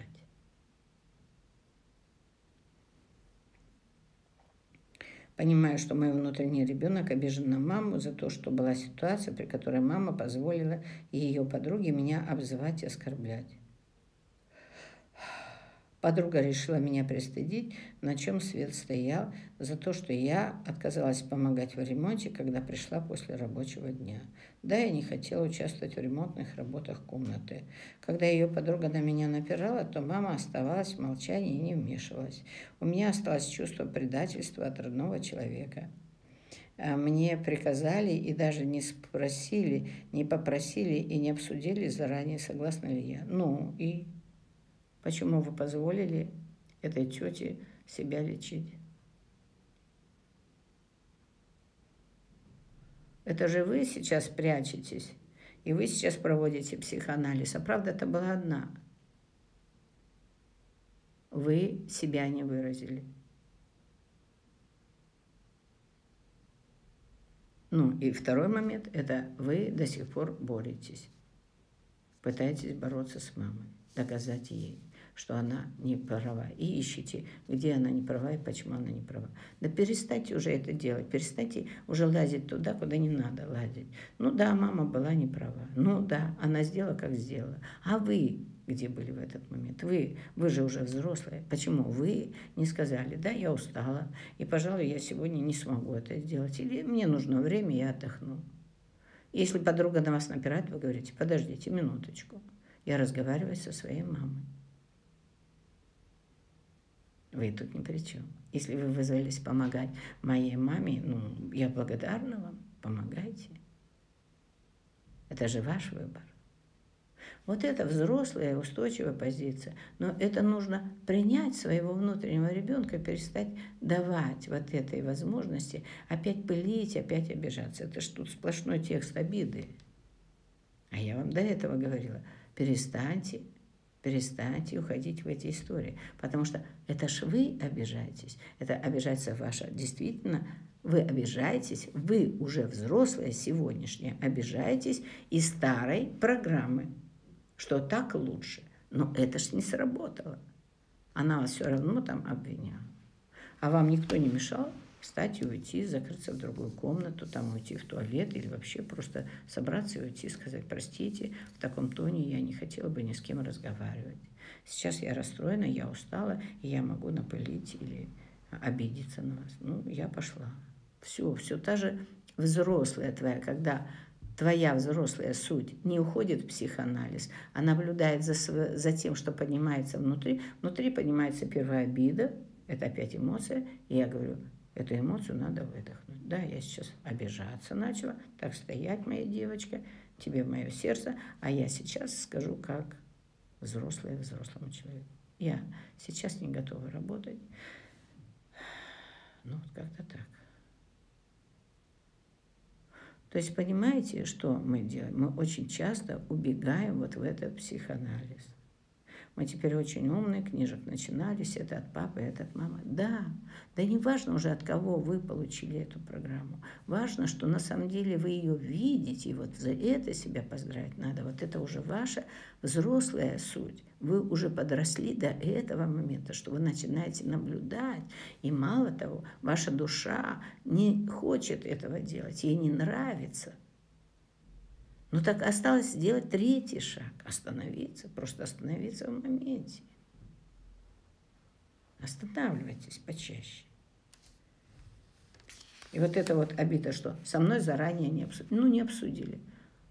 [SPEAKER 1] Понимаю, что мой внутренний ребенок обижен на маму за то, что была ситуация, при которой мама позволила ее подруге меня обзывать и оскорблять. Подруга решила меня пристыдить, на чем свет стоял, за то, что я отказалась помогать в ремонте, когда пришла после рабочего дня. Да, я не хотела участвовать в ремонтных работах комнаты. Когда ее подруга на меня напирала, то мама оставалась в молчании и не вмешивалась. У меня осталось чувство предательства от родного человека. А мне приказали и даже не спросили, не попросили и не обсудили заранее, согласна ли я. Ну и Почему вы позволили этой тете себя лечить? Это же вы сейчас прячетесь, и вы сейчас проводите психоанализ. А правда это была одна. Вы себя не выразили. Ну и второй момент – это вы до сих пор боретесь. Пытаетесь бороться с мамой, доказать ей – что она не права. И ищите, где она не права и почему она не права. Да перестаньте уже это делать, перестаньте уже лазить туда, куда не надо лазить. Ну да, мама была не права. Ну да, она сделала, как сделала. А вы где были в этот момент? Вы, вы же уже взрослые. Почему вы не сказали, да, я устала, и, пожалуй, я сегодня не смогу это сделать, или мне нужно время, я отдохну. Если подруга на вас напирает, вы говорите, подождите минуточку, я разговариваю со своей мамой. Вы тут ни при чем. Если вы вызвались помогать моей маме, ну, я благодарна вам, помогайте. Это же ваш выбор. Вот это взрослая устойчивая позиция. Но это нужно принять своего внутреннего ребенка, перестать давать вот этой возможности опять пылить, опять обижаться. Это ж тут сплошной текст обиды. А я вам до этого говорила, перестаньте перестаньте уходить в эти истории, потому что это ж вы обижаетесь, это обижается ваша, действительно, вы обижаетесь, вы уже взрослые сегодняшние, обижаетесь из старой программы, что так лучше. Но это ж не сработало. Она вас все равно там обвиняла. А вам никто не мешал встать и уйти, закрыться в другую комнату, там уйти в туалет или вообще просто собраться и уйти, сказать, простите, в таком тоне я не хотела бы ни с кем разговаривать. Сейчас я расстроена, я устала, и я могу напылить или обидеться на вас. Ну, я пошла. Все, все та же взрослая твоя, когда твоя взрослая суть не уходит в психоанализ, а наблюдает за, за тем, что поднимается внутри, внутри поднимается первая обида, это опять эмоция, и я говорю, эту эмоцию надо выдохнуть. Да, я сейчас обижаться начала, так стоять, моя девочка, тебе в мое сердце, а я сейчас скажу, как взрослая взрослому человеку. Я сейчас не готова работать. Ну, вот как-то так. То есть понимаете, что мы делаем? Мы очень часто убегаем вот в этот психоанализ. Мы теперь очень умные, книжек начинались, это от папы, это от мамы. Да, да не важно уже, от кого вы получили эту программу. Важно, что на самом деле вы ее видите, и вот за это себя поздравить надо. Вот это уже ваша взрослая суть. Вы уже подросли до этого момента, что вы начинаете наблюдать. И мало того, ваша душа не хочет этого делать, ей не нравится. Ну так осталось сделать третий шаг, остановиться, просто остановиться в моменте. Останавливайтесь почаще. И вот это вот обида, что со мной заранее не обсудили. Ну, не обсудили.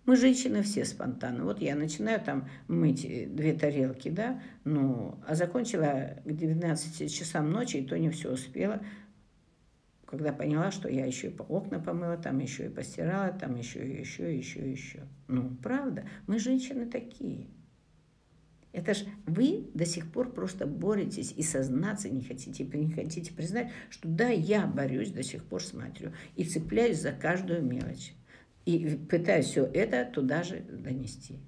[SPEAKER 1] Мы женщины все спонтанно. Вот я начинаю там мыть две тарелки, да, ну, а закончила к 12 часам ночи, и то не все успела когда поняла, что я еще и окна помыла, там еще и постирала, там еще и еще, и еще, и еще. Ну, правда, мы женщины такие. Это ж вы до сих пор просто боретесь и сознаться не хотите, не хотите признать, что да, я борюсь до сих пор с матерью и цепляюсь за каждую мелочь. И пытаюсь все это туда же донести.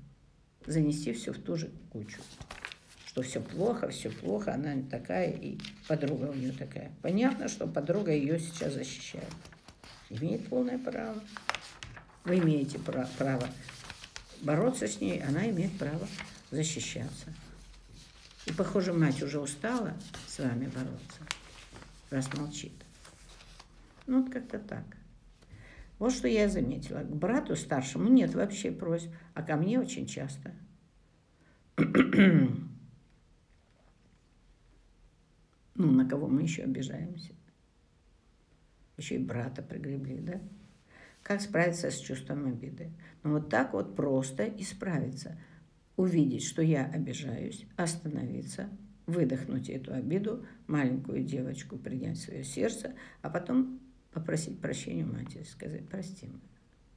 [SPEAKER 1] Занести все в ту же кучу что все плохо, все плохо, она такая, и подруга у нее такая. Понятно, что подруга ее сейчас защищает. Имеет полное право. Вы имеете право бороться с ней, она имеет право защищаться. И, похоже, мать уже устала с вами бороться, раз молчит. Ну, вот как-то так. Вот что я заметила. К брату старшему нет вообще просьб, а ко мне очень часто. Ну, на кого мы еще обижаемся? Еще и брата пригребли, да? Как справиться с чувством обиды? Ну, вот так вот просто исправиться. Увидеть, что я обижаюсь, остановиться, выдохнуть эту обиду, маленькую девочку принять в свое сердце, а потом попросить прощения у матери, сказать, прости,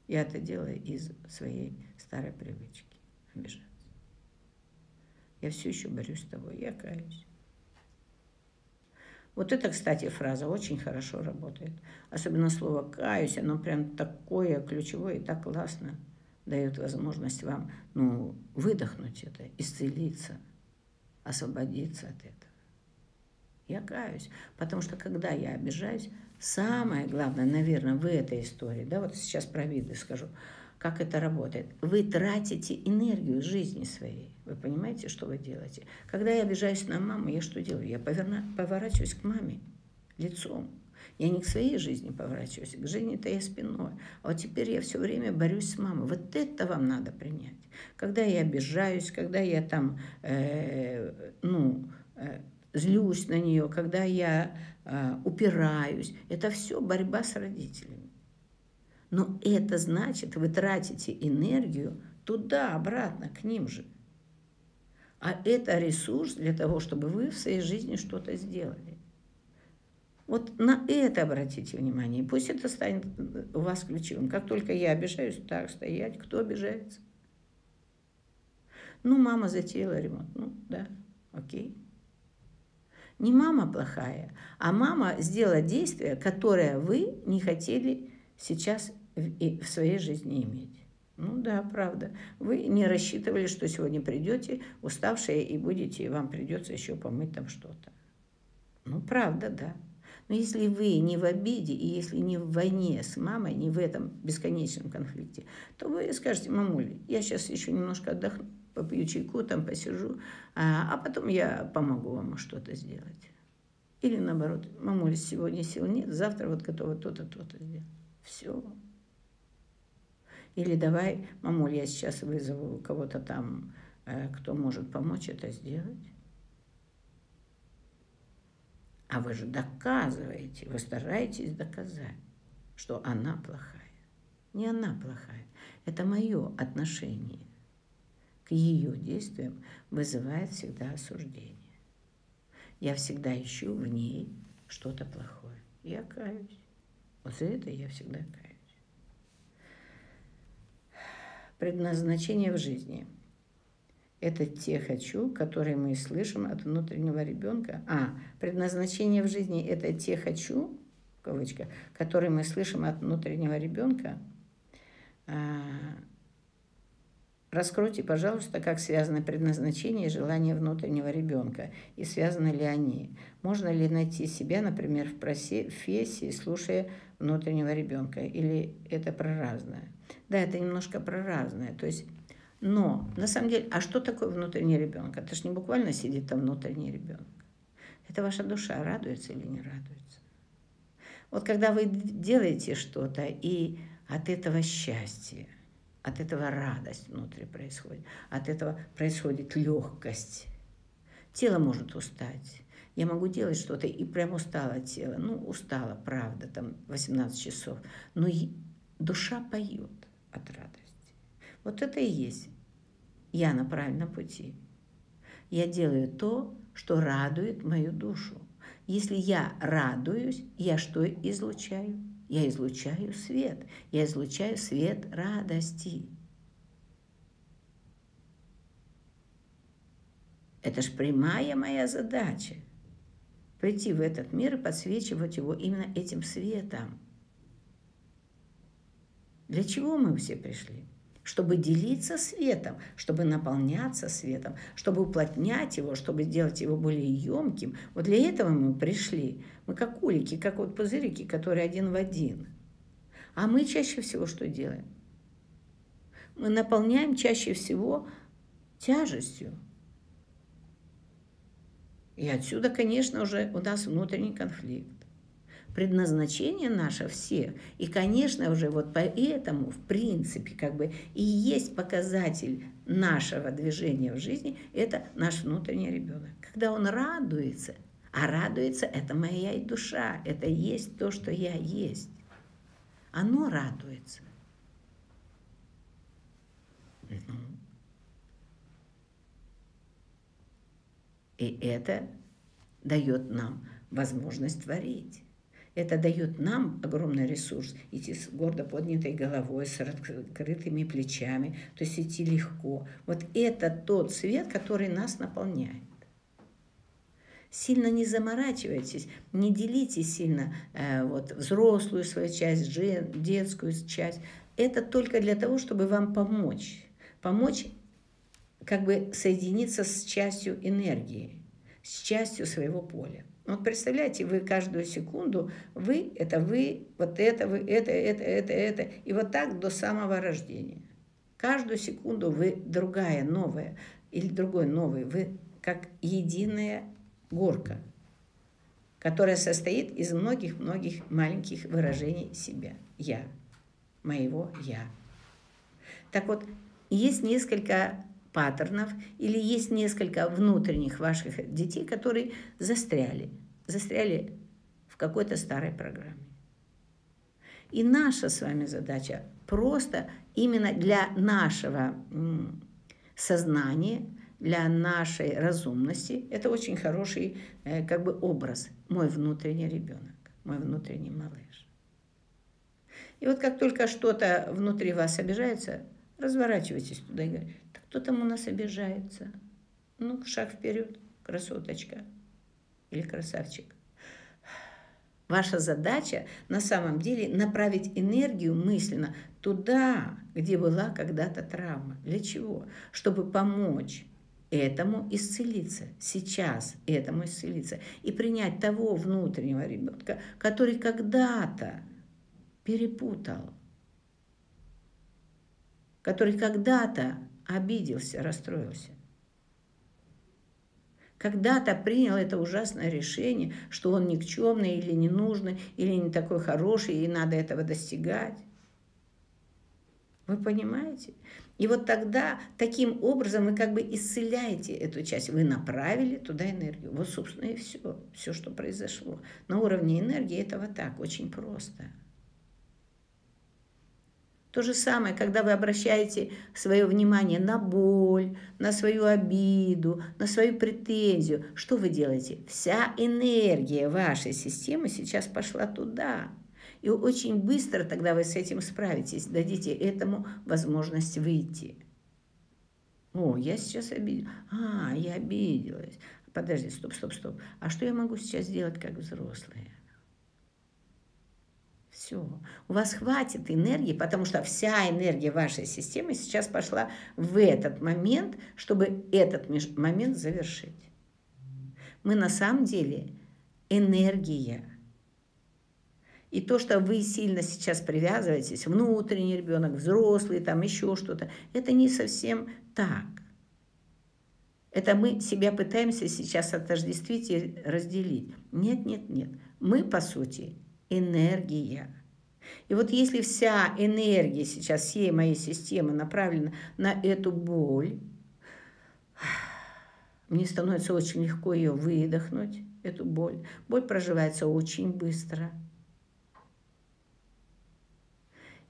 [SPEAKER 1] я это делаю из своей старой привычки обижаться. Я все еще борюсь с тобой, я каюсь. Вот это, кстати, фраза очень хорошо работает. Особенно слово «каюсь», оно прям такое ключевое и так классно дает возможность вам ну, выдохнуть это, исцелиться, освободиться от этого. Я каюсь, потому что когда я обижаюсь, самое главное, наверное, в этой истории, да, вот сейчас про виды скажу – как это работает. Вы тратите энергию жизни своей. Вы понимаете, что вы делаете? Когда я обижаюсь на маму, я что делаю? Я поверна, поворачиваюсь к маме лицом. Я не к своей жизни поворачиваюсь, к жизни-то я спиной. А вот теперь я все время борюсь с мамой. Вот это вам надо принять. Когда я обижаюсь, когда я там, э, ну, э, злюсь на нее, когда я э, упираюсь, это все борьба с родителями. Но это значит, вы тратите энергию туда, обратно, к ним же. А это ресурс для того, чтобы вы в своей жизни что-то сделали. Вот на это обратите внимание. Пусть это станет у вас ключевым. Как только я обижаюсь, так стоять. Кто обижается? Ну, мама затеяла ремонт. Ну, да, окей. Не мама плохая, а мама сделала действие, которое вы не хотели сейчас в, своей жизни иметь. Ну да, правда. Вы не рассчитывали, что сегодня придете уставшие и будете, и вам придется еще помыть там что-то. Ну, правда, да. Но если вы не в обиде, и если не в войне с мамой, не в этом бесконечном конфликте, то вы скажете, мамуль, я сейчас еще немножко отдохну, попью чайку, там посижу, а, а потом я помогу вам что-то сделать. Или наоборот, мамуль, сегодня сил нет, завтра вот готова то-то, то-то сделать. Все. Или давай, мамуль, я сейчас вызову кого-то там, э, кто может помочь это сделать. А вы же доказываете, вы стараетесь доказать, что она плохая. Не она плохая. Это мое отношение к ее действиям вызывает всегда осуждение. Я всегда ищу в ней что-то плохое. Я каюсь. Вот за это я всегда каюсь. Предназначение в жизни – это те «хочу», которые мы слышим от внутреннего ребенка. А, предназначение в жизни – это те «хочу», кавычка, которые мы слышим от внутреннего ребенка. Раскройте, пожалуйста, как связаны предназначение и желание внутреннего ребенка, и связаны ли они. Можно ли найти себя, например, в профессии, слушая внутреннего ребенка, или это про разное? Да, это немножко про разное. То есть, но на самом деле, а что такое внутренний ребенок? Это же не буквально сидит там внутренний ребенок. Это ваша душа радуется или не радуется. Вот когда вы делаете что-то, и от этого счастье, от этого радость внутри происходит, от этого происходит легкость. Тело может устать. Я могу делать что-то, и прям устало тело. Ну, устало, правда, там 18 часов. Но душа поет от радости. Вот это и есть. Я на правильном пути. Я делаю то, что радует мою душу. Если я радуюсь, я что излучаю? Я излучаю свет. Я излучаю свет радости. Это ж прямая моя задача. Прийти в этот мир и подсвечивать его именно этим светом. Для чего мы все пришли? Чтобы делиться светом, чтобы наполняться светом, чтобы уплотнять его, чтобы сделать его более емким. Вот для этого мы пришли. Мы как улики, как вот пузырики, которые один в один. А мы чаще всего что делаем? Мы наполняем чаще всего тяжестью. И отсюда, конечно, уже у нас внутренний конфликт предназначение наше все. И, конечно, уже вот поэтому, в принципе, как бы и есть показатель нашего движения в жизни, это наш внутренний ребенок. Когда он радуется, а радуется это моя душа, это есть то, что я есть. Оно радуется. И это дает нам возможность творить. Это дает нам огромный ресурс идти с гордо поднятой головой, с открытыми плечами, то есть идти легко. Вот это тот свет, который нас наполняет. Сильно не заморачивайтесь, не делите сильно э, вот, взрослую свою часть, детскую часть. Это только для того, чтобы вам помочь. Помочь как бы соединиться с частью энергии, с частью своего поля. Вот представляете, вы каждую секунду, вы, это вы, вот это вы, это, это, это, это, и вот так до самого рождения. Каждую секунду вы другая, новая, или другой новый, вы как единая горка, которая состоит из многих-многих маленьких выражений себя. Я, моего я. Так вот, есть несколько паттернов или есть несколько внутренних ваших детей, которые застряли, застряли в какой-то старой программе. И наша с вами задача просто именно для нашего сознания, для нашей разумности, это очень хороший э, как бы образ, мой внутренний ребенок, мой внутренний малыш. И вот как только что-то внутри вас обижается, разворачивайтесь туда и говорите, кто там у нас обижается? Ну, шаг вперед, красоточка или красавчик. Ваша задача на самом деле направить энергию мысленно туда, где была когда-то травма. Для чего? Чтобы помочь этому исцелиться, сейчас этому исцелиться и принять того внутреннего ребенка, который когда-то перепутал, который когда-то обиделся, расстроился. Когда-то принял это ужасное решение, что он никчемный или ненужный, или не такой хороший, и надо этого достигать. Вы понимаете? И вот тогда таким образом вы как бы исцеляете эту часть. Вы направили туда энергию. Вот, собственно, и все. Все, что произошло. На уровне энергии этого так, очень просто. То же самое, когда вы обращаете свое внимание на боль, на свою обиду, на свою претензию, что вы делаете? Вся энергия вашей системы сейчас пошла туда. И очень быстро тогда вы с этим справитесь, дадите этому возможность выйти. О, я сейчас обиделась. А, я обиделась. Подожди, стоп, стоп, стоп. А что я могу сейчас сделать как взрослая? Все. У вас хватит энергии, потому что вся энергия вашей системы сейчас пошла в этот момент, чтобы этот момент завершить. Мы на самом деле энергия. И то, что вы сильно сейчас привязываетесь, внутренний ребенок, взрослый, там еще что-то, это не совсем так. Это мы себя пытаемся сейчас отождествить и разделить. Нет, нет, нет. Мы, по сути, энергия. И вот если вся энергия сейчас всей моей системы направлена на эту боль, мне становится очень легко ее выдохнуть, эту боль. Боль проживается очень быстро.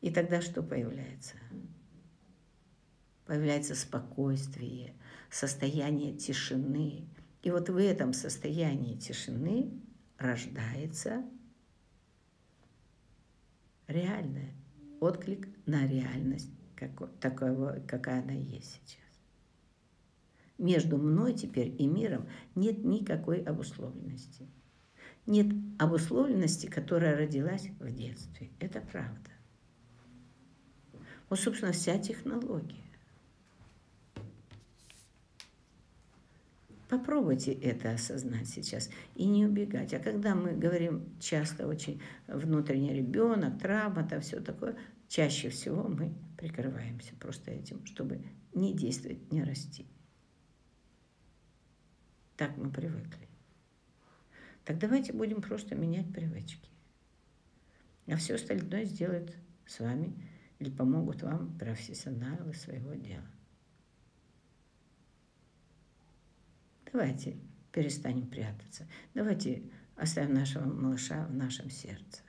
[SPEAKER 1] И тогда что появляется? Появляется спокойствие, состояние тишины. И вот в этом состоянии тишины рождается реальное, отклик на реальность, какой, такого, какая она есть сейчас. Между мной теперь и миром нет никакой обусловленности. Нет обусловленности, которая родилась в детстве. Это правда. Вот, собственно, вся технология. Попробуйте это осознать сейчас и не убегать. А когда мы говорим часто очень внутренний ребенок, травма, там все такое, чаще всего мы прикрываемся просто этим, чтобы не действовать, не расти. Так мы привыкли. Так давайте будем просто менять привычки. А все остальное сделают с вами или помогут вам профессионалы своего дела. Давайте перестанем прятаться. Давайте оставим нашего малыша в нашем сердце.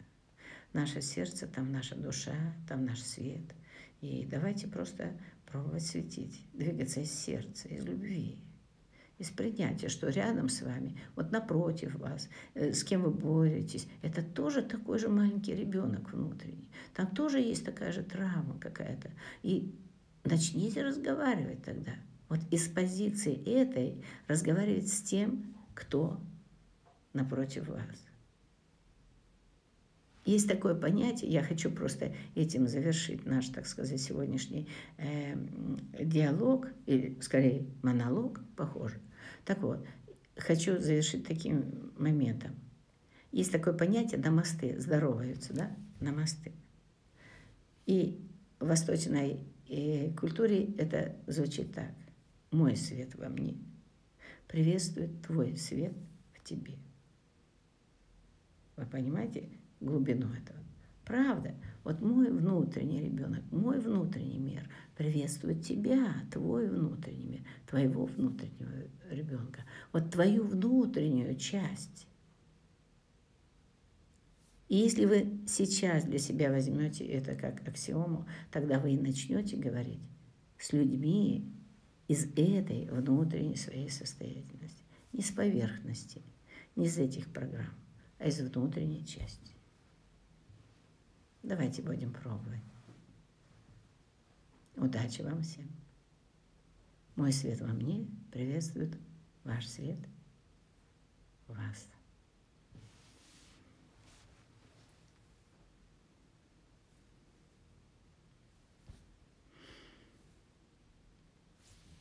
[SPEAKER 1] Наше сердце, там наша душа, там наш свет. И давайте просто пробовать светить, двигаться из сердца, из любви, из принятия, что рядом с вами, вот напротив вас, э, с кем вы боретесь, это тоже такой же маленький ребенок внутренний. Там тоже есть такая же травма какая-то. И начните разговаривать тогда – вот из позиции этой разговаривать с тем, кто напротив вас. Есть такое понятие, я хочу просто этим завершить наш, так сказать, сегодняшний э, диалог, или скорее монолог, похоже. Так вот, хочу завершить таким моментом. Есть такое понятие намасты, здороваются, да, намасты. И в восточной э, культуре это звучит так – мой свет во мне, приветствует твой свет в тебе. Вы понимаете глубину этого? Правда, вот мой внутренний ребенок, мой внутренний мир приветствует тебя, твой внутренний мир, твоего внутреннего ребенка, вот твою внутреннюю часть. И если вы сейчас для себя возьмете это как аксиому, тогда вы и начнете говорить с людьми, из этой внутренней своей состоятельности. Не с поверхности, не из этих программ, а из внутренней части. Давайте будем пробовать. Удачи вам всем. Мой свет во мне приветствует ваш свет вас.